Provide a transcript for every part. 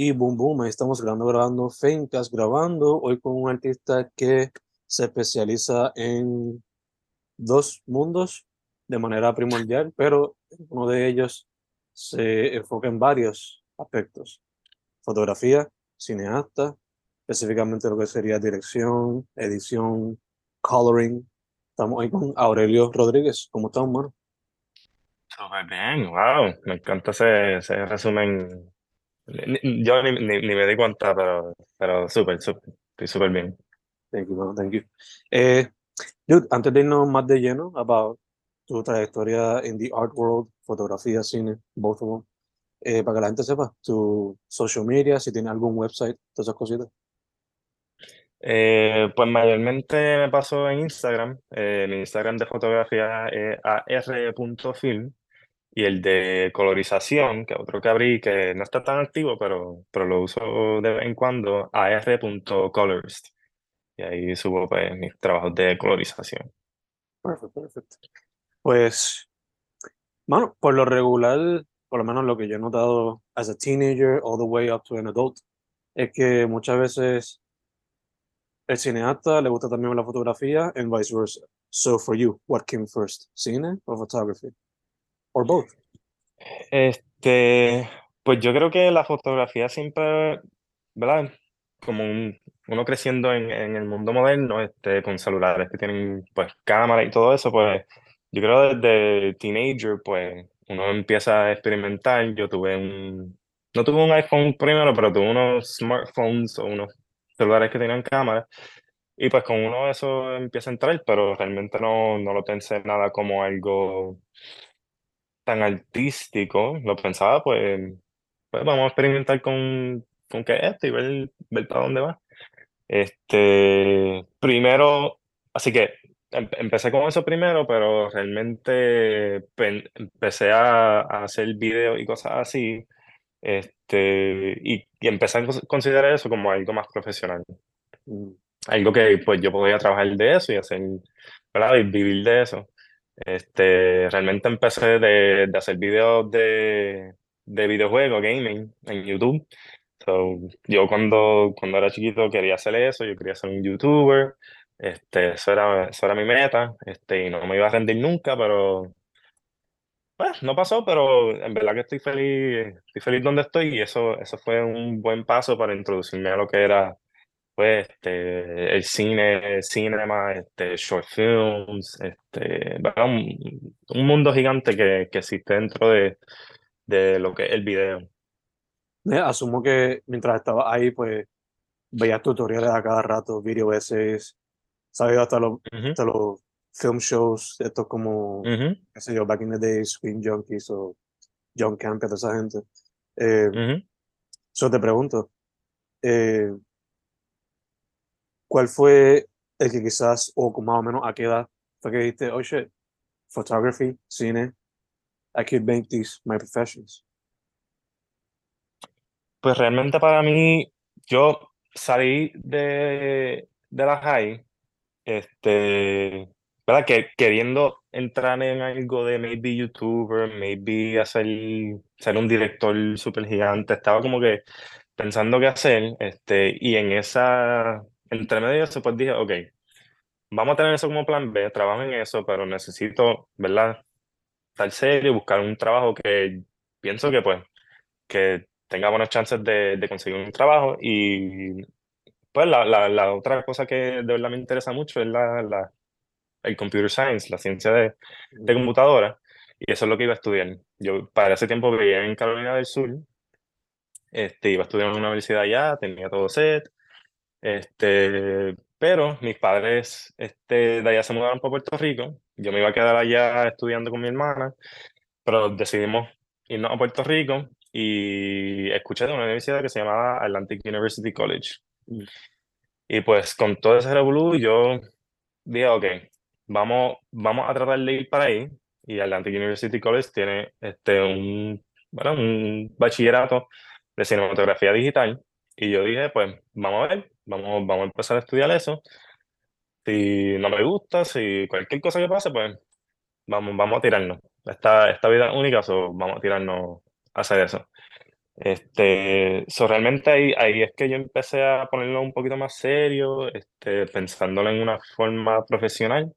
Y boom, boom, ahí estamos grabando, grabando, grabando, hoy con un artista que se especializa en dos mundos de manera primordial, pero uno de ellos se enfoca en varios aspectos. Fotografía, cineasta, específicamente lo que sería dirección, edición, coloring. Estamos ahí con Aurelio Rodríguez. ¿Cómo estamos, mano? Súper bien, wow, me encanta ese, ese resumen yo ni, ni, ni, me di cuenta, pero, pero súper, súper, estoy súper bien. Thank you, thank you. Eh, dude, antes de irnos más de lleno about tu trayectoria en the art world, fotografía, cine, both of them, eh, para que la gente sepa, tu social media, si tiene algún website, todas esas cositas. Eh, pues mayormente me paso en Instagram. Eh, mi Instagram de fotografía es ar.film y el de colorización, que otro que abrí, que no está tan activo, pero, pero lo uso de vez en cuando, ar.colorist. Y ahí subo pues, mis trabajos de colorización. Perfecto, perfecto. Pues, bueno, por lo regular, por lo menos lo que yo he notado as a teenager all the way up to an adult, es que muchas veces el cineasta le gusta también la fotografía and vice versa. So for you, what came first, cine or photography? Or both? Este, pues yo creo que la fotografía siempre, ¿verdad? Como uno creciendo en, en, el mundo moderno, este, con celulares que tienen pues cámara y todo eso, pues yo creo desde teenager, pues uno empieza a experimentar. Yo tuve un, no tuve un iPhone primero, pero tuve unos smartphones o unos celulares que tenían cámara. Y pues con uno eso empieza a entrar, pero realmente no, no lo pensé nada como algo tan artístico, lo pensaba, pues, pues vamos a experimentar con, con qué es esto y ver, ver para dónde va. Este, primero, así que em, empecé con eso primero, pero realmente empecé a, a hacer videos y cosas así, este, y, y, empecé a considerar eso como algo más profesional. Mm. Algo que pues yo podía trabajar de eso y hacer, ¿verdad? Y vivir de eso. Este, realmente empecé de, de hacer videos de, de videojuegos, gaming, en YouTube. So, yo cuando, cuando era chiquito quería hacer eso, yo quería ser un youtuber, este, eso era, eso era mi meta, este, y no me iba a rendir nunca, pero pues no pasó, pero en verdad que estoy feliz, estoy feliz donde estoy y eso, eso fue un buen paso para introducirme a lo que era pues, este, el cine, cinema, este, short films, este, un, un mundo gigante que, que existe dentro de, de lo que es el video. Asumo que mientras estaba ahí, pues veías tutoriales a cada rato, video essays, sabes hasta los, hasta los film shows, estos como, qué sé yo, Back in the Days, Screen Junkies o John Camp, toda esa gente. Eh, Yo te pregunto, eh, ¿Cuál fue el que quizás, o más o menos a qué edad, fue que dijiste, oh shit, photography, cine, I could make these my professions? Pues realmente para mí, yo salí de, de la high, este, ¿verdad? Que queriendo entrar en algo de maybe youtuber, maybe hacer, ser un director súper gigante, estaba como que pensando qué hacer, este, y en esa entre medio de eso, pues dije, ok, vamos a tener eso como plan B, trabajo en eso, pero necesito, ¿verdad? Estar serio, buscar un trabajo que pienso que, pues, que tenga buenas chances de, de conseguir un trabajo y, pues, la, la, la, otra cosa que de verdad me interesa mucho es la, la el computer science, la ciencia de, de computadora, y eso es lo que iba a estudiar. Yo para ese tiempo vivía en Carolina del Sur, este, iba a estudiar en una universidad allá, tenía todo set, este, pero mis padres este, de allá se mudaron para Puerto Rico. Yo me iba a quedar allá estudiando con mi hermana, pero decidimos irnos a Puerto Rico y escuché de una universidad que se llamaba Atlantic University College. Mm. Y pues con todo ese revolú yo dije, ok, vamos, vamos a tratar de ir para ahí. Y Atlantic University College tiene este, un, bueno, un bachillerato de cinematografía digital. Y yo dije, pues vamos a ver, vamos, vamos a empezar a estudiar eso. Si no me gusta, si cualquier cosa que pase, pues vamos, vamos a tirarnos. Esta, esta vida única, so vamos a tirarnos a hacer eso. Este, so realmente ahí, ahí es que yo empecé a ponerlo un poquito más serio, este, pensándolo en una forma profesional.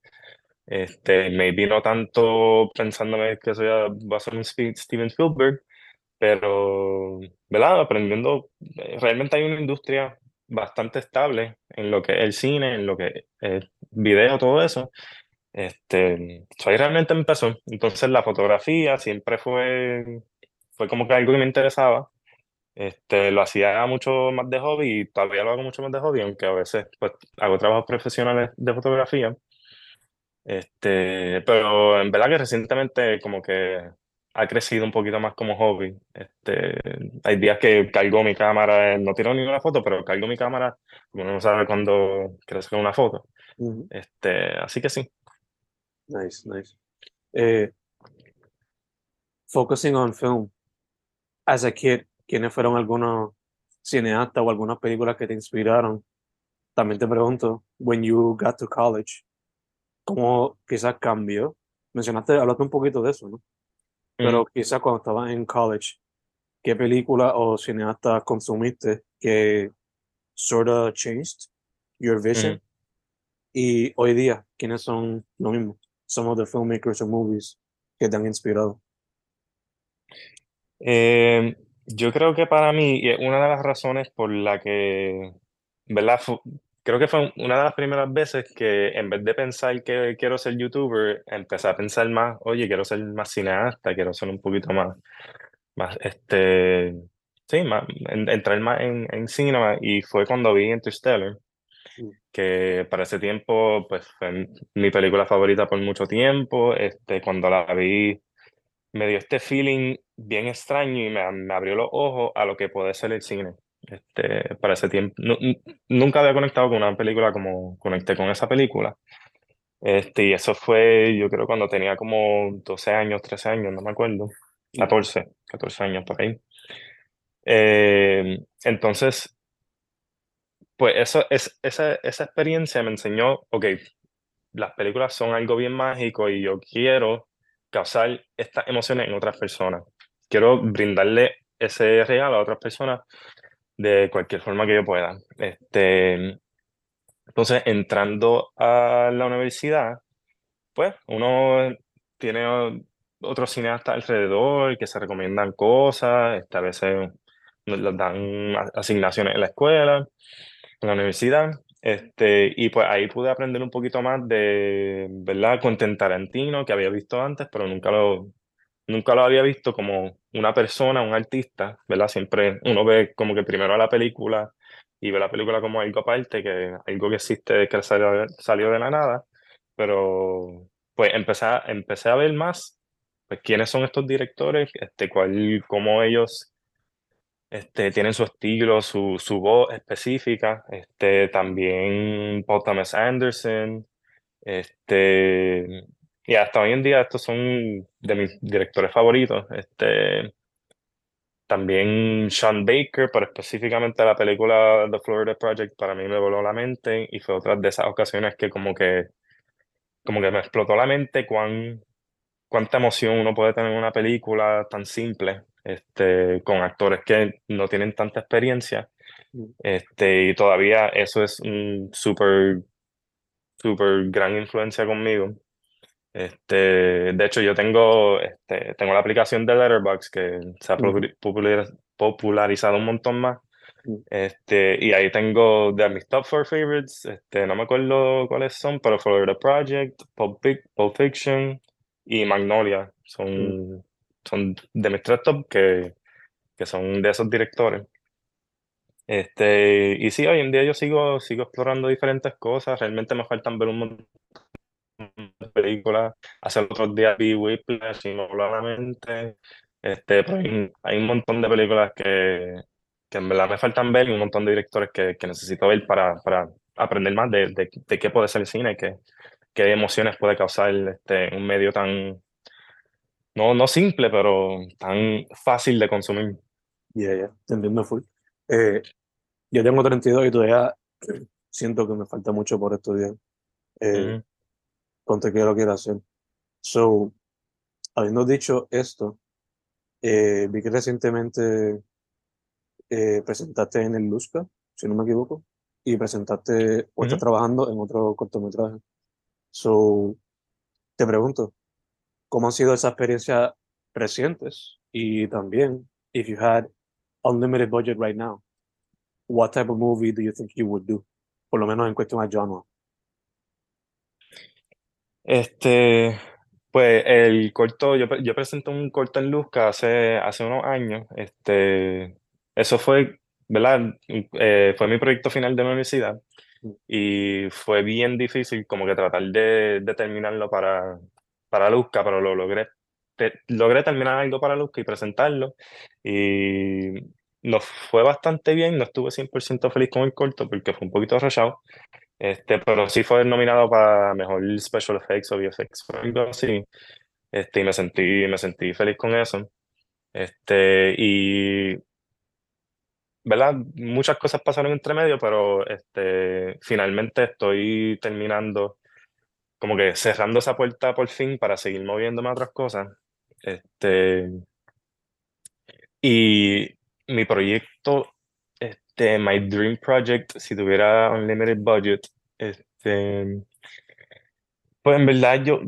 Este, maybe no tanto pensándome que soy va a ser un Steven Spielberg, pero, ¿verdad? Aprendiendo, eh, realmente hay una industria bastante estable en lo que es el cine, en lo que es video, todo eso. Este, so ahí realmente empezó. Entonces la fotografía siempre fue, fue como que algo que me interesaba. Este, lo hacía mucho más de hobby y todavía lo hago mucho más de hobby, aunque a veces pues, hago trabajos profesionales de fotografía. Este, pero en verdad que recientemente como que ha crecido un poquito más como hobby. Este, hay días que cargo mi cámara, no tiro ninguna foto, pero cargo mi cámara, uno no sabe cuándo crece una foto. Ujú. Este, así que sí. Nice, nice. Eh, focusing on film. As a kid, ¿quiénes fueron algunos cineastas o algunas películas que te inspiraron? También te pregunto, when you got to college, ¿cómo quizás cambió? Mencionaste, hablaste un poquito de eso, ¿no? Pero quizás cuando estabas en college, ¿qué película o cineasta consumiste que sort of changed your vision? Ujú. Y hoy día, ¿quiénes son lo mismo? Some of the filmmakers or movies que te han inspirado. Eh, yo creo que para mí, una de las razones por la que, ¿verdad? Creo que fue una de las primeras veces que en vez de pensar que quiero ser youtuber, empecé a pensar más, oye, quiero ser más cineasta, quiero ser un poquito más, más este, sí, más, en- entrar más en, en cinema, y fue cuando vi Interstellar, que para ese tiempo, pues, fue mi película favorita por mucho tiempo, este, cuando la vi me dio este feeling bien extraño y me, me abrió los ojos a lo que puede ser el cine. Este, para ese tiempo, nu- nu- nunca había conectado con una película como conecté con esa película. Este, y eso fue, yo creo, cuando tenía como 12 años, 13 años, no me acuerdo. 14, 14 años por ahí. Eh, entonces, pues eso, es, esa, esa experiencia me enseñó, ok, las películas son algo bien mágico y yo quiero causar estas emociones en otras personas. Quiero brindarle ese regalo a otras personas de cualquier forma que yo pueda. Este, entonces, entrando a la universidad, pues uno tiene otros cineastas alrededor que se recomiendan cosas, este, a veces nos dan asignaciones en la escuela, en la universidad. Este, y pues ahí pude aprender un poquito más de, ¿verdad? Quentin Tarantino, que había visto antes, pero nunca lo, nunca lo había visto como una persona, un artista, ¿verdad? Siempre uno ve como que primero la película y ve la película como algo aparte, que algo que existe, que salió, salió de la nada, pero pues empecé a, empecé a ver más, pues quiénes son estos directores, este, cuál, cómo ellos este, tienen su estilo, su, su voz específica. Este, también Paul Anderson. Este, y hasta hoy en día estos son de mis directores favoritos. Este, también Sean Baker, pero específicamente la película The Florida Project para mí me voló la mente y fue otra de esas ocasiones que como que, como que me explotó la mente cuán, cuánta emoción uno puede tener en una película tan simple, este, con actores que no tienen tanta experiencia. Mm. Este, y todavía eso es un súper, súper gran influencia conmigo. Este, de hecho, yo tengo, este, tengo la aplicación de Letterboxd que se ha popularizado un montón más. Mm. Este, y ahí tengo de mis top four favorites, este, no me acuerdo cuáles son, pero Florida Project, Pulp, Pulp Fiction y Magnolia son, son de mis tres top que, que son de esos directores. Este, y sí, hoy en día yo sigo, sigo explorando diferentes cosas, realmente me faltan ver un montón películas. Hace otros días vi Whiplash y me voló la mente. Este, pero hay, hay un montón de películas que, que en verdad me faltan ver y un montón de directores que, que necesito ver para, para aprender más de, de, de qué puede ser el cine, qué, qué emociones puede causar este, un medio tan, no, no simple, pero tan fácil de consumir. Ya, ya, te entiendo full. Eh, yo tengo 32 y todavía siento que me falta mucho por estudiar. Eh, Ujú, ponte que lo quiero hacer. So, habiendo dicho esto, eh, vi que recientemente eh, presentaste en el Luzca, si no me equivoco, y presentaste o estás trabajando en otro cortometraje. So, te pregunto, ¿cómo han sido esas experiencias recientes? Y también, if you had unlimited budget right now, what type of movie do you think you would do? Por lo menos en cuestión de genre. Este, pues el corto, yo, yo presenté un corto en Luzca hace, hace unos años. Este, eso fue, ¿verdad? Eh, fue mi proyecto final de la universidad y fue bien difícil como que tratar de, de terminarlo para, para Luzca, pero lo logré. logré terminar algo para Luzca y presentarlo y nos fue bastante bien, no estuve 100% feliz con el corto porque fue un poquito rayado, este, pero sí fue nominado para mejor Special Effects o VFX o algo así. Este, y me sentí, me sentí feliz con eso. Este, y, ¿verdad? Muchas cosas pasaron entre medio, pero este, finalmente estoy terminando, como que cerrando esa puerta por fin para seguir moviéndome a otras cosas. Este, y mi proyecto este, My Dream Project, si tuviera unlimited budget, este, pues en verdad yo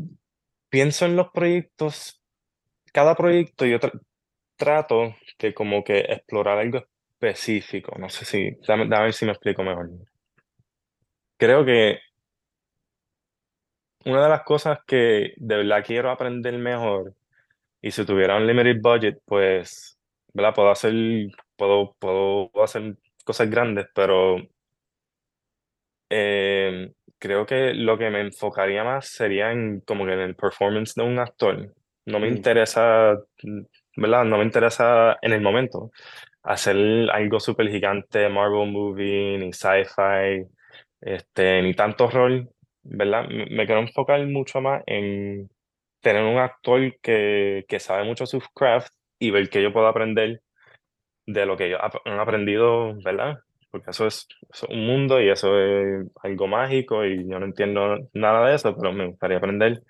pienso en los proyectos, cada proyecto yo trato de como que explorar algo específico, no sé si, dame, ver si me explico mejor. Creo que una de las cosas que de verdad quiero aprender mejor, y si tuviera un limited budget, pues, ¿verdad? Puedo hacer, puedo, puedo hacer cosas grandes, pero eh, creo que lo que me enfocaría más sería en como que en el performance de un actor. No me mm. interesa, ¿verdad? No me interesa en el momento hacer algo súper gigante, Marvel movie, ni sci-fi, este, ni tanto rol, ¿verdad? Me, quiero enfocar mucho más en tener un actor que, que sabe mucho su craft y ver que yo puedo aprender de lo que ellos han aprendido, ¿verdad? Porque eso es, un mundo y eso es algo mágico y yo no entiendo nada de eso, pero me gustaría aprender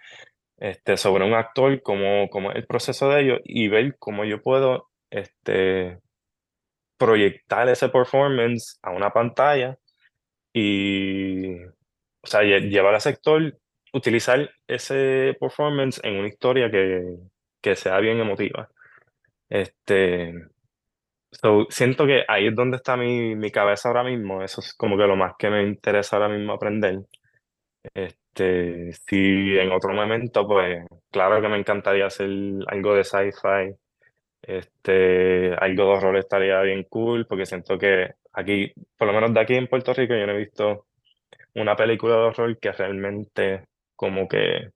este, sobre un actor, cómo, cómo es el proceso de ello y ver cómo yo puedo este, proyectar ese performance a una pantalla y, o sea, llevar al sector, utilizar ese performance en una historia que, que sea bien emotiva. Este, siento que ahí es donde está mi, mi cabeza ahora mismo. Eso es como que lo más que me interesa ahora mismo aprender. Este, si en otro momento, pues claro que me encantaría hacer algo de sci-fi. Este, algo de horror estaría bien cool, porque siento que aquí, por lo menos de aquí en Puerto Rico, yo no he visto una película de horror que realmente como que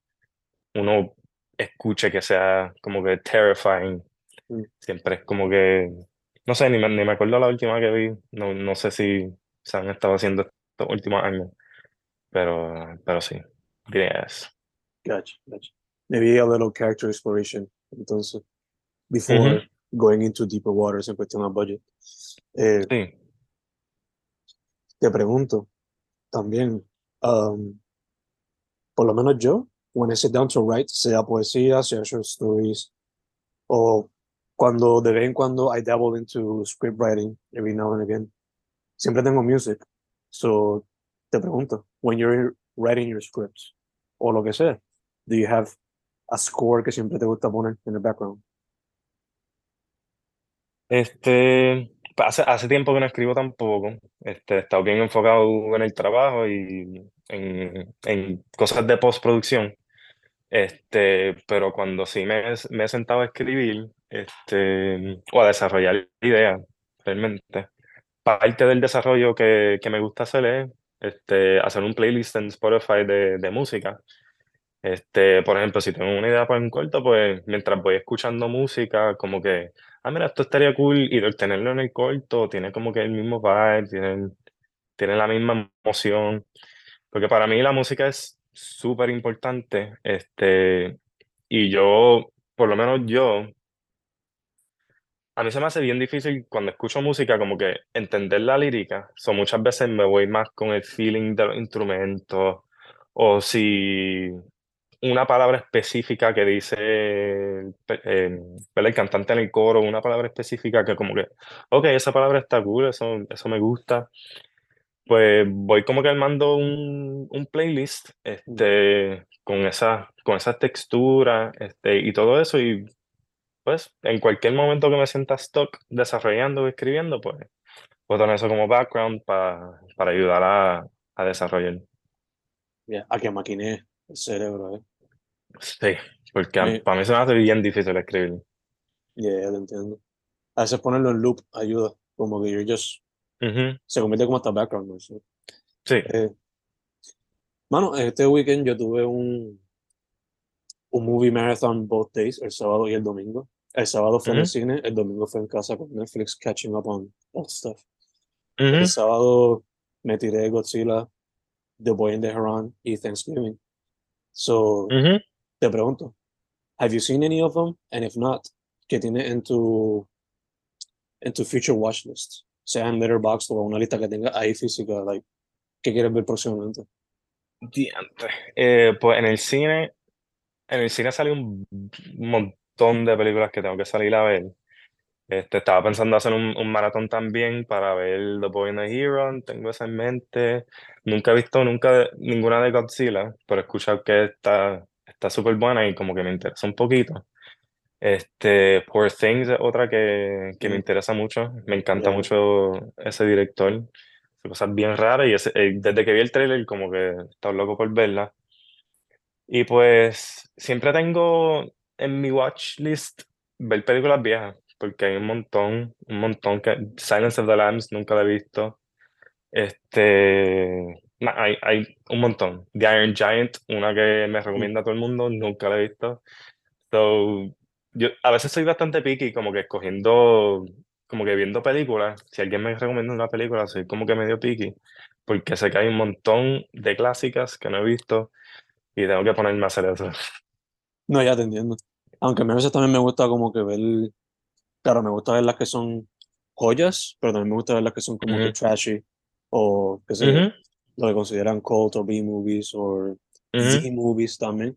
uno escuche que sea como que terrifying. Mm. Siempre es como que no sé, ni me, ni me acuerdo la última que vi. No, no sé si se han estado haciendo estos últimos años. Pero, pero sí, eso. Gotcha, gotcha. Maybe a little character exploration. Entonces, before going into deeper waters en cuestión de budget. Eh, sí. Te pregunto también, um, por lo menos yo, when I sit down to write, sea poesía, sea short stories, o cuando de vez en cuando I dabble into script writing every now and again. Siempre tengo music. So te pregunto, when you're writing your scripts o lo que sea, do you have a score que siempre te gusta poner en el background? Este, hace, hace tiempo que no escribo tampoco. Este, he estado bien enfocado en el trabajo y en, en cosas de postproducción. Este, pero cuando sí me, me he sentado a escribir, este, o a desarrollar ideas, realmente. Parte del desarrollo que, que me gusta hacer es este, hacer un playlist en Spotify de, de música. Este, por ejemplo, si tengo una idea para un corto, pues mientras voy escuchando música, como que, ah, mira, esto estaría cool, y tenerlo en el corto tiene como que el mismo vibe, tiene, tiene la misma emoción. Porque para mí la música es súper importante, este, y yo, por lo menos yo, a mí se me hace bien difícil cuando escucho música como que entender la lírica. So, muchas veces me voy más con el feeling de los instrumentos o si, una palabra específica que dice eh, el cantante en el coro, una palabra específica que como que, ok, esa palabra está cool, eso, eso me gusta. Pues voy como que armando un, un playlist este, con, esa, con esas texturas este, y todo eso y pues en cualquier momento que me sienta stuck desarrollando o escribiendo, pues puedo tener eso como background para, para ayudar a, a desarrollar. a que maquine el cerebro, ¿eh? Sí, porque para mí se me hace bien difícil escribir. Ya, ya te entiendo. A veces ponerlo en loop ayuda, como que yo just... Se convierte como hasta background, ¿no? Sí. Eh, mano, este weekend yo tuve un, un movie marathon both days, el sábado y el domingo. El sábado fue en el cine, el domingo fue en casa con Netflix catching up on all stuff. El sábado me tiré Godzilla, The Boy in the Heron y Thanksgiving. So, te pregunto, have you seen any of them? And if not, ¿qué tiene en tu, en tu future watch list? Sea en Letterboxd o una lista que tenga ahí física, like, ¿qué quieres ver próximamente? Eh, pues en el cine, en el cine sale un montón de películas que tengo que salir a ver. Este, estaba pensando hacer un, un, maratón también para ver The Boy and the Hero, tengo eso en mente. Nunca he visto nunca ninguna de Godzilla, pero he escuchado que está está súper buena y como que me interesa un poquito. Este, Poor Things es otra que, que me interesa mucho, me encanta mucho ese director, hace cosas bien raras y eh, desde que vi el trailer como que estaba loco por verla. Y pues siempre tengo en mi watch list ver películas viejas porque hay un montón, un montón que Silence of the Lambs nunca la he visto. Este, hay, hay un montón. The Iron Giant, una que me recomienda a todo el mundo, nunca la he visto. So, yo a veces soy bastante picky, como que escogiendo, como que viendo películas. Si alguien me recomienda una película, soy como que medio picky, porque sé que hay un montón de clásicas que no he visto y tengo que ponerme a hacer eso. No, ya te entiendo. Aunque a veces también me gusta como que ver Claro, me gusta ver las que son joyas, pero también me gusta ver las que son como que trashy o qué sé lo que consideran cult o B-movies o Z-movies también.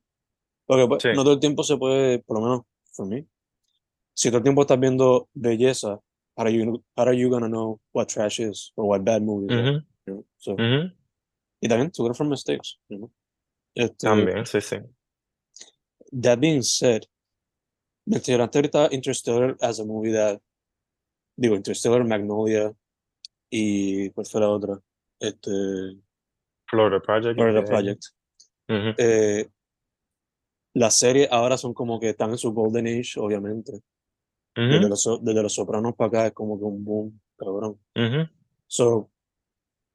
Porque pues, no todo el tiempo se puede, por lo menos for me, si todo el tiempo estás viendo belleza, how are you, how are you gonna know what trash is or what bad movies are? so, Y también to learn from mistakes. You know? este, también, sí, sí. That being said, mencionaste ahorita Interstellar as a movie that, digo, Interstellar, Magnolia y ¿cuál fue la otra? Este, Florida Project. Florida Project. eh, las series ahora son como que están en su golden age, obviamente. desde, los, desde, los, Sopranos para acá es como que un boom, cabrón. So,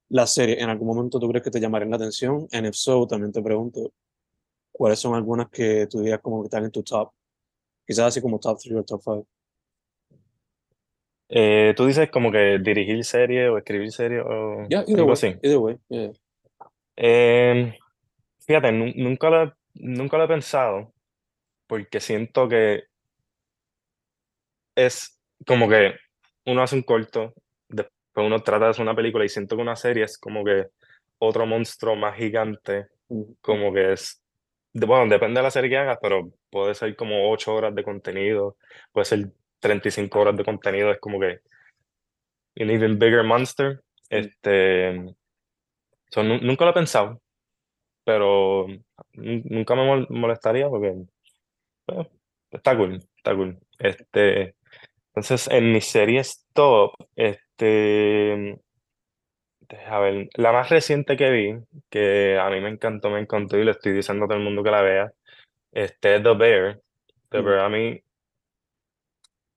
la serie, ¿en algún momento tú crees que te llamarían la atención? And if so, también te pregunto, ¿cuáles son algunas que tú dirías como que están en tu top Quizás así como top 3 o top 5. Eh, Tú dices como que dirigir serie o escribir serie o yeah, algo así. Either way, em, fíjate, nunca lo, nunca lo he pensado porque siento que es como que uno hace un corto, después uno trata de hacer una película y siento que una serie es como que otro monstruo más gigante, como que es bueno, depende de la serie que hagas, pero puede ser como 8 horas de contenido, puede ser 35 horas de contenido, es como que un even bigger monster. Este, nunca lo he pensado, pero nunca me molestaría porque está cool, está cool. Este, entonces, en mis series top, este, a ver, la más reciente que vi, que a mí me encantó, me encantó y le estoy diciendo a todo el mundo que la vea, este The Bear. The Bear a mí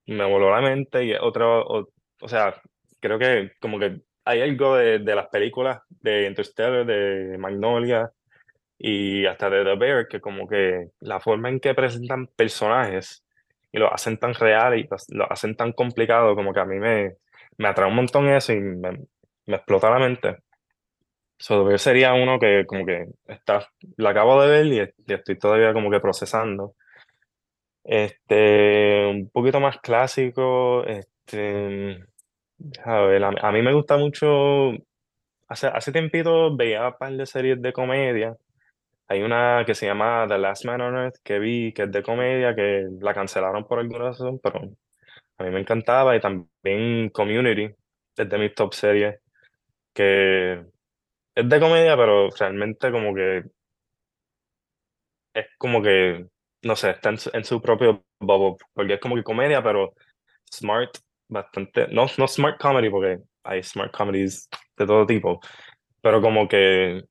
me voló la mente y otra, o, o, sea, creo que como que hay algo de, de las películas de Interstellar, de Magnolia y hasta de The Bear, que como que la forma en que presentan personajes y lo hacen tan real y lo hacen tan complicado, como que a mí me, me atrae un montón eso y me, me explota la mente. So, sería uno que como que está, la acabo de ver y, estoy todavía como que procesando. Este, un poquito más clásico, este, a ver, a, mí me gusta mucho, hace, hace tiempito veía un par de series de comedia, hay una que se llama The Last Man on Earth que vi, que es de comedia, que la cancelaron por alguna razón, pero a mí me encantaba. Y también Community, es de mis top series, que es de comedia, pero realmente como que es como que, no sé, está en su, en su propio bubble, porque es como que comedia, pero smart, bastante, no, no smart comedy, porque hay smart comedies de todo tipo, pero como que,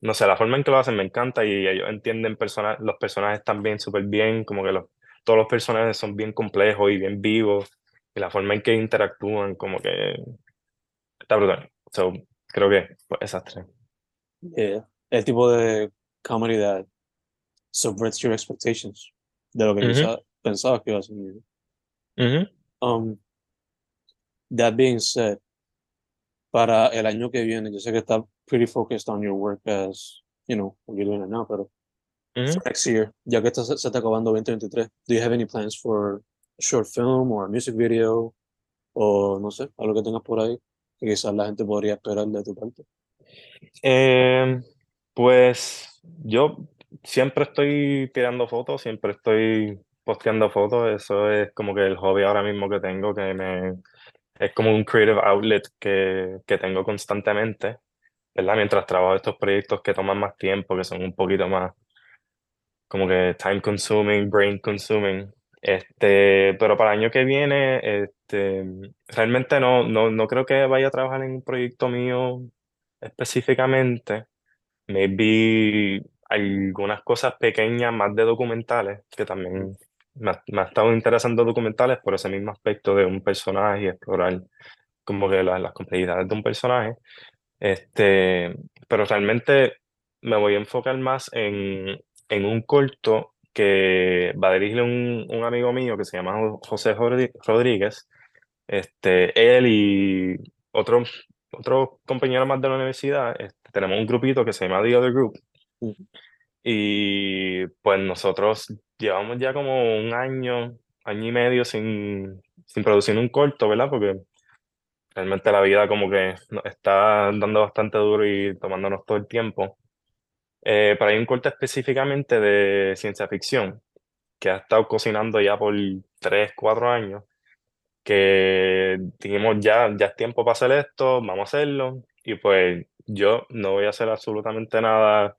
no sé, la forma en que lo hacen me encanta y ellos entienden persona los personajes también súper bien, como que los, todos los personajes son bien complejos y bien vivos, y la forma en que interactúan, como que está brutal. So, creo que pues, esas tres. Yeah. El tipo de comedy that subverts your expectations de lo que Ujú. pensabas que iba a ser. Um, that being said, para el año que viene, yo sé que está pretty focused on your work as, you know, what you're doing it now, pero Ujú. for next year, ya que está, se está acabando 2023, do you have any plans for a short film or a music video o no sé, algo que tengas por ahí quizás la gente podría esperar de tu parte? Eh, pues yo siempre estoy tirando fotos, siempre estoy posteando fotos, eso es como que el hobby ahora mismo que tengo, que me, es como un creative outlet que, que tengo constantemente, ¿verdad? Mientras trabajo estos proyectos que toman más tiempo, que son un poquito más como que time consuming, brain consuming. Este, pero para el año que viene, este, realmente no, no, no creo que vaya a trabajar en un proyecto mío específicamente. Maybe algunas cosas pequeñas más de documentales, que también me ha, me ha estado interesando documentales por ese mismo aspecto de un personaje y explorar como que la- las complejidades de un personaje. Este, pero realmente me voy a enfocar más en, en un corto que va a dirigir un, un amigo mío que se llama Jo- José Rodríguez. Este, él y otros otros compañeros más de la universidad, este, tenemos un grupito que se llama The Other Group. Mm. Y pues nosotros llevamos ya como un año, año y medio sin, sin producir un corto, ¿verdad? Porque realmente la vida como que está dando bastante duro y tomándonos todo el tiempo. Eh, pero hay un corto específicamente de ciencia ficción que ha estado cocinando ya por tres, cuatro años, que dijimos ya, ya es tiempo para hacer esto, vamos a hacerlo. Y pues yo no voy a hacer absolutamente nada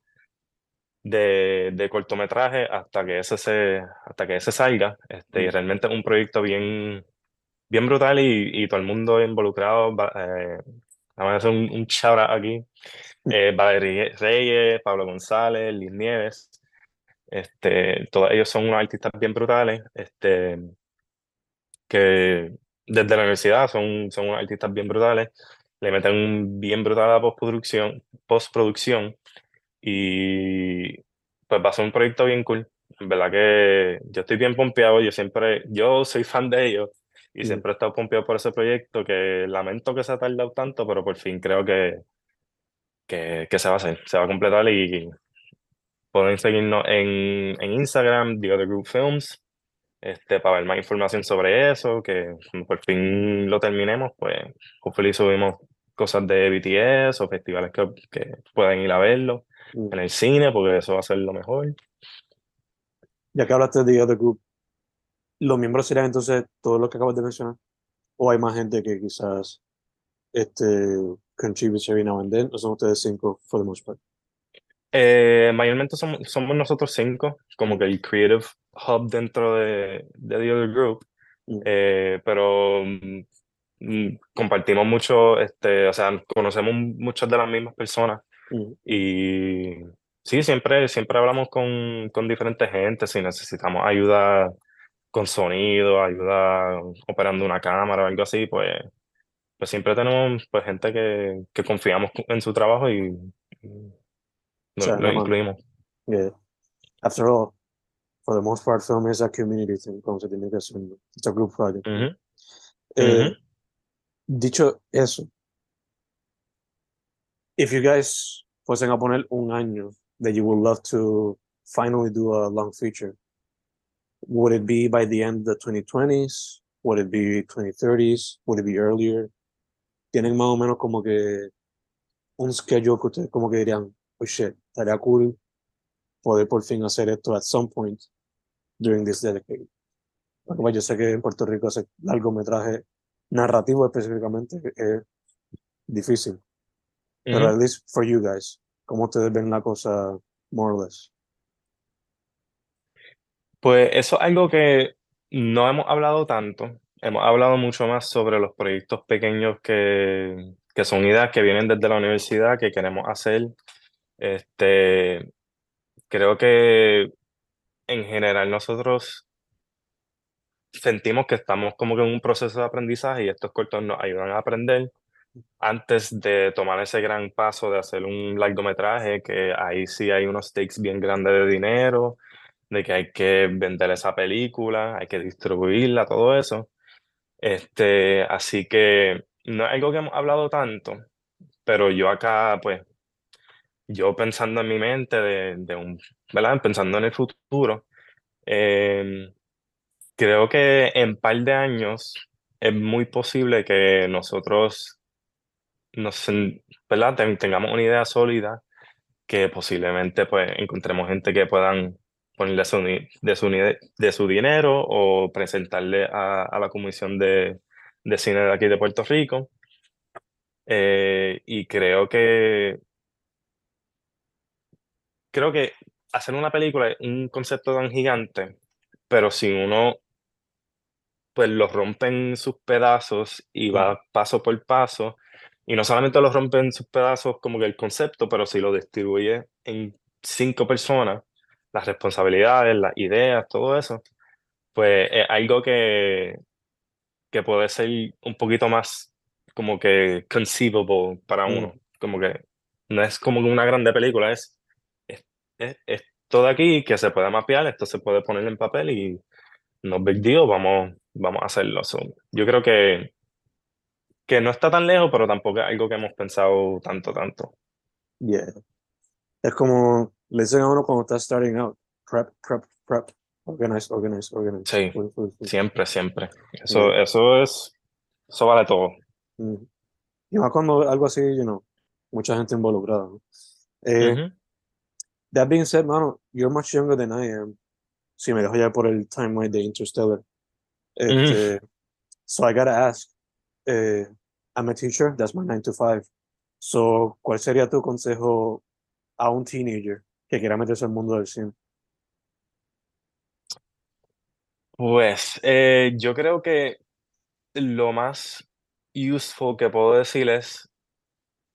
de, de cortometraje hasta que ese se, hasta que ese salga. Este, y realmente es un proyecto bien, bien brutal y, y todo el mundo involucrado. Eh, vamos a hacer un, un shout out aquí. Eh, Valerie Reyes, Pablo González, Liz Nieves. Este, todos ellos son unos artistas bien brutales. Este, que desde la universidad son, son unos artistas bien brutales. Le meten un bien brutal a la postproducción, postproducción y pues va a ser un proyecto bien cool. En verdad que yo estoy bien pompeado, yo siempre, yo soy fan de ellos y Mm. siempre he estado pompeado por ese proyecto que lamento que se ha tardado tanto, pero por fin creo que, que, que se va a hacer, se va a completar y pueden seguirnos en, en Instagram, The Other Group Films, este, para ver más información sobre eso, que por fin lo terminemos, pues hopefully subimos cosas de BTS o festivales que, que puedan ir a verlo Mm. en el cine, porque eso va a ser lo mejor. Ya que hablaste de The Other Group, ¿los miembros serían entonces todos los que acabas de mencionar? ¿O hay más gente que quizás este, contribute every now and then? ¿O son ustedes cinco for the most part? Eh, mayormente somos, somos nosotros cinco, como que el creative hub dentro de, de The Other Group, Mm. Eh, pero mm, mm, compartimos mucho, este, o sea, conocemos muchas de las mismas personas Mm. y sí, siempre, siempre hablamos con, con diferentes gente, si necesitamos ayuda con sonido, ayuda operando una cámara o algo así, pues, pues siempre tenemos pues, gente que, que confiamos en su trabajo y, lo, lo incluimos. Yeah. After all, for the most part, film is a community thing, como se tiene que hacer. It's a group project. Eh, dicho eso, if you guys fuesen a poner un año that you would love to finally do a long feature, would it be by the end of the 2020s? Would it be 2030s? Would it be earlier? ¿Tienen más o menos como que un schedule que ustedes como que dirían, oh shit, estaría cool poder por fin hacer esto at some point during this decade. Porque yo sé que en Puerto Rico hacer largometraje narrativo específicamente es difícil. Pero at least for you guys, ¿cómo ustedes ven la cosa more or less? Pues eso es algo que no hemos hablado tanto. Hemos hablado mucho más sobre los proyectos pequeños que, que son ideas que vienen desde la universidad, que queremos hacer. Este, creo que en general nosotros sentimos que estamos como que en un proceso de aprendizaje y estos cortos nos ayudan a aprender antes de tomar ese gran paso de hacer un largometraje, que ahí sí hay unos stakes bien grandes de dinero, de que hay que vender esa película, hay que distribuirla, todo eso. Este, así que no es algo que hemos hablado tanto, pero yo acá, pues, yo pensando en mi mente de, de un, ¿verdad? Pensando en el futuro, em, creo que en par de años es muy posible que nosotros nos, ¿verdad? tengamos una idea sólida que posiblemente pues encontremos gente que puedan ponerle su, de, su, de su dinero o presentarle a, a la Comisión de, de, Cine de aquí de Puerto Rico. Eh, y creo que creo que hacer una película es un concepto tan gigante, pero si uno pues lo rompe en sus pedazos y va paso por paso, y no solamente lo rompe en sus pedazos como que el concepto, pero si lo distribuye en cinco personas, las responsabilidades, las ideas, todo eso, pues es algo que, que puede ser un poquito más como que conceivable para uno. Mm. Como que no es como una grande película, es, es, todo aquí que se puede mapear, esto se puede poner en papel y no big deal, vamos, vamos a hacerlo. yo creo que, que no está tan lejos, pero tampoco es algo que hemos pensado tanto, tanto. Yeah. Es como le dicen a uno cuando está starting out, prep, prep, prep, organize, organize, organize. Sí, siempre, siempre. Eso, eso es, eso vale todo. Mm. Y más cuando algo así, you know, mucha gente involucrada. Eh, That being said, mano, you're much younger than I am. Si me dejo ya por el timeline de Interstellar. Este, So I gotta ask, eh, I'm a teacher, that's my nine to five. So, ¿cuál sería tu consejo a un teenager que quiera meterse al mundo del cine? Pues eh, yo creo que lo más useful que puedo decir es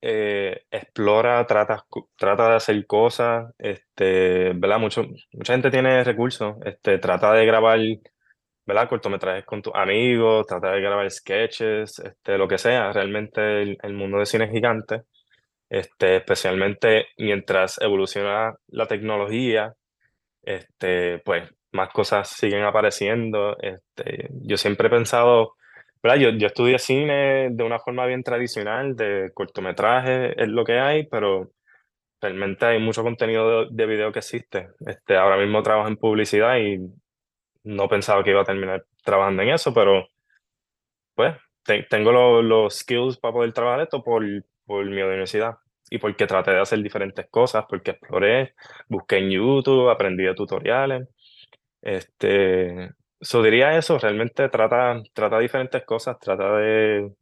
eh, explora, trata, trata de hacer cosas, este, ¿verdad? Mucho, mucha gente tiene recursos, este, trata de grabar, ¿verdad? Cortometrajes con tus amigos, trata de grabar sketches, este, lo que sea. Realmente el, el mundo de cine es gigante, este, especialmente mientras evoluciona la tecnología, este, pues más cosas siguen apareciendo. Este, yo siempre he pensado, ¿verdad? Yo, yo estudié cine de una forma bien tradicional, de cortometraje es lo que hay, pero realmente hay mucho contenido de, de, video que existe. Ahora mismo trabajo en publicidad y no pensaba que iba a terminar trabajando en eso, pero pues tengo los skills para poder trabajar esto por, por mi universidad y porque traté de hacer diferentes cosas, porque exploré, busqué en YouTube, aprendí de tutoriales. Este, eso diría eso, realmente trata, trata diferentes cosas, trata de,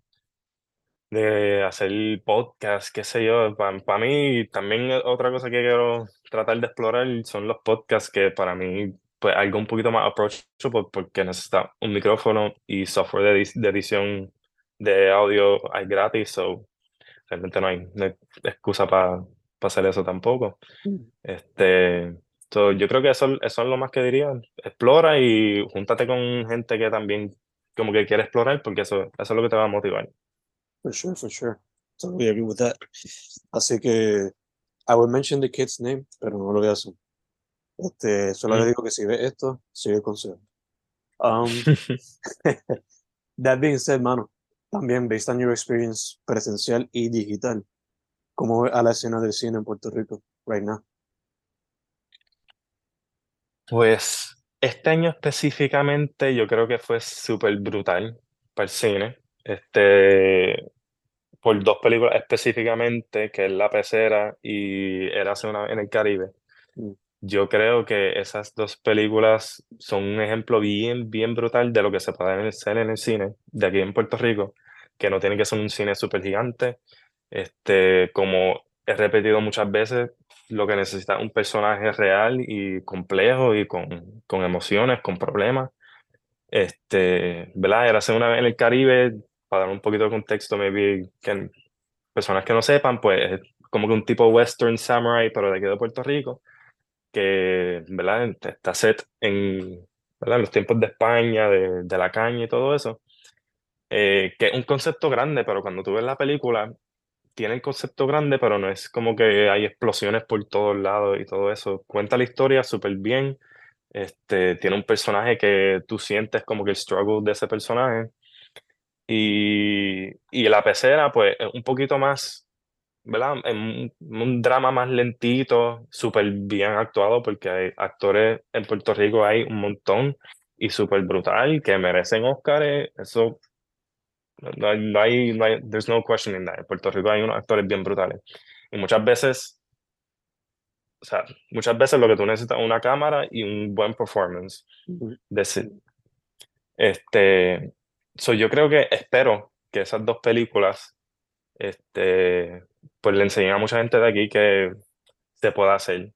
de hacer podcast, qué sé yo. Para, mí, también otra cosa que quiero tratar de explorar son los podcasts, que para mí, pues algo un poquito más approachable porque necesita un micrófono y software de, edición de audio gratis, so realmente no hay, excusa para hacer eso tampoco. Mm. Este, yo creo que eso, eso es lo más que diría. Explora y júntate con gente que también como que quiere explorar porque eso, eso es lo que te va a motivar. For sure, for sure. Totally agree with that. Así que I will mention the kid's name, pero no lo voy a hacer. Este, solo le mm. digo que si ve esto, sigue el consejo. Um, that being said, mano, también based on your experience presencial y digital, ¿cómo ve a la escena del cine en Puerto Rico right now? Pues este año específicamente yo creo que fue súper brutal para el cine. Este, por dos películas específicamente, que es La Pecera y Era hace una en el Caribe. Mm. yo creo que esas dos películas son un ejemplo bien, bien brutal de lo que se puede hacer en el cine de aquí en Puerto Rico, que no tiene que ser un cine súper gigante. Este, como he repetido muchas veces, lo que necesita es un personaje real y complejo y con, con emociones, con problemas. Este, ¿verdad? Era hace una vez en el Caribe, para dar un poquito de contexto, maybe que personas que no sepan, pues es como que un tipo western samurai, pero de aquí de Puerto Rico, que, ¿verdad? Está set en, ¿verdad? los tiempos de España, de, de la caña y todo eso. Eh, que es un concepto grande, pero cuando tú ves la película, tiene el concepto grande, pero no es como que hay explosiones por todos lados y todo eso. Cuenta la historia súper bien. Este, tiene un personaje que tú sientes como que el struggle de ese personaje. Y, y la pecera, pues, es un poquito más, ¿verdad? Un, un drama más lentito, súper bien actuado, porque hay actores en Puerto Rico, hay un montón y súper brutal que merecen Oscars. Eso no hay, no hay, no hay, there's no question in that. En Puerto Rico hay unos actores bien brutales. Y muchas veces, o sea, muchas veces lo que tú necesitas es una cámara y un buen performance. De este, so yo creo que espero que esas dos películas, este, pues le enseñen a mucha gente de aquí que se pueda hacer.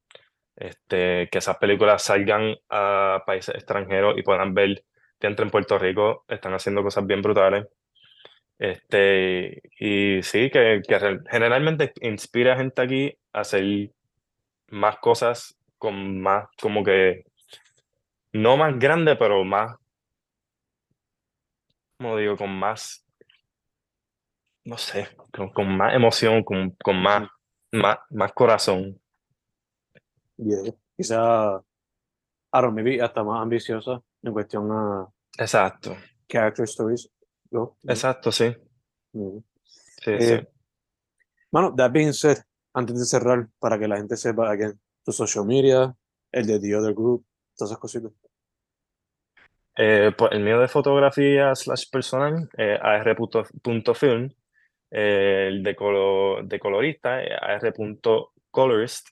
Este, que esas películas salgan a países extranjeros y puedan ver que entre en Puerto Rico están haciendo cosas bien brutales. Este, y sí, que, que generalmente inspira a gente aquí a hacer más cosas con más, como que, no más grande, pero más, como digo, con más, no sé, con, más emoción, con, con más, más, más corazón. Yeah. Quizá, I don't maybe hasta más ambiciosa en cuestión a Exacto. character stories. ¿No? Exacto, sí. Mm. Sí, Eh, sí. Mano, that being said, antes de cerrar, para que la gente sepa, again, tu social media, el de The Other Group, todas esas cositas. Eh, pues el mío de fotografía slash personal, eh, ar.film. Eh, el de, colo- de colorista, eh, ar.colorist.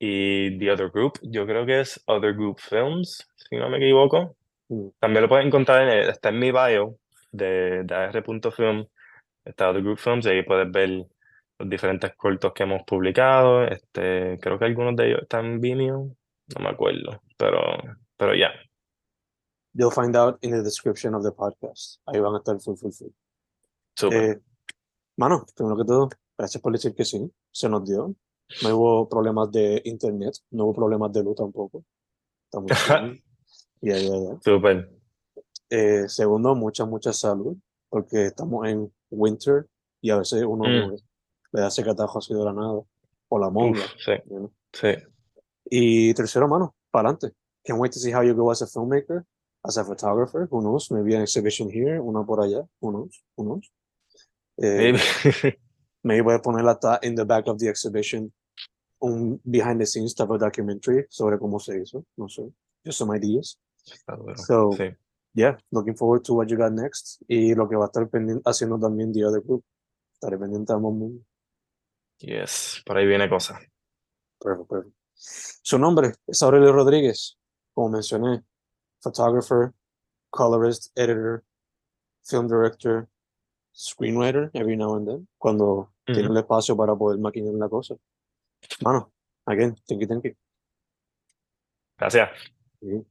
Y The Other Group, yo creo que es Other Group Films, si no me equivoco. Mm. También lo pueden encontrar, en está en mi bio de, de ar.film, está Other Group Films, y ahí puedes ver los diferentes cortos que hemos publicado. Este, creo que algunos de ellos están en Vimeo, no me acuerdo, pero, pero ya. You'll find out in the description of the podcast. Ahí van a estar full, full, full. Súper. Eh, mano, primero que todo, gracias por decir que sí, se nos dio. No hubo problemas de internet, no hubo problemas de luz tampoco. Estamos bien. Ya, ya, ya. Súper. Eh, segundo, mucha, mucha salud, porque estamos en winter y a veces uno Mm. le hace catajo así de la nada, o la monga. Uf, sí, you know. sí. Y tercero, mano, para adelante. Can't wait to see how you go as a filmmaker, as a photographer. Who knows? Maybe an exhibition here, una por allá. Who knows? Who knows? Eh, Maybe. maybe voy a poner hasta in the back of the exhibition un behind the scenes type of documentary sobre cómo se hizo. No sé. Just some ideas. Está. So, Sí. Yeah, looking forward to what you got next y lo que va a estar pendiente, haciendo también The Other Group. Estaré pendiente a mundo. Yes, por ahí viene cosa. Perfect, perfect. Su nombre es Aurelio Rodríguez, como mencioné, photographer, colorist, editor, film director, screenwriter, every now and then, cuando tiene Ujú. el espacio para poder maquinar la cosa. Mano, again, thank you, thank you. Gracias. Sí.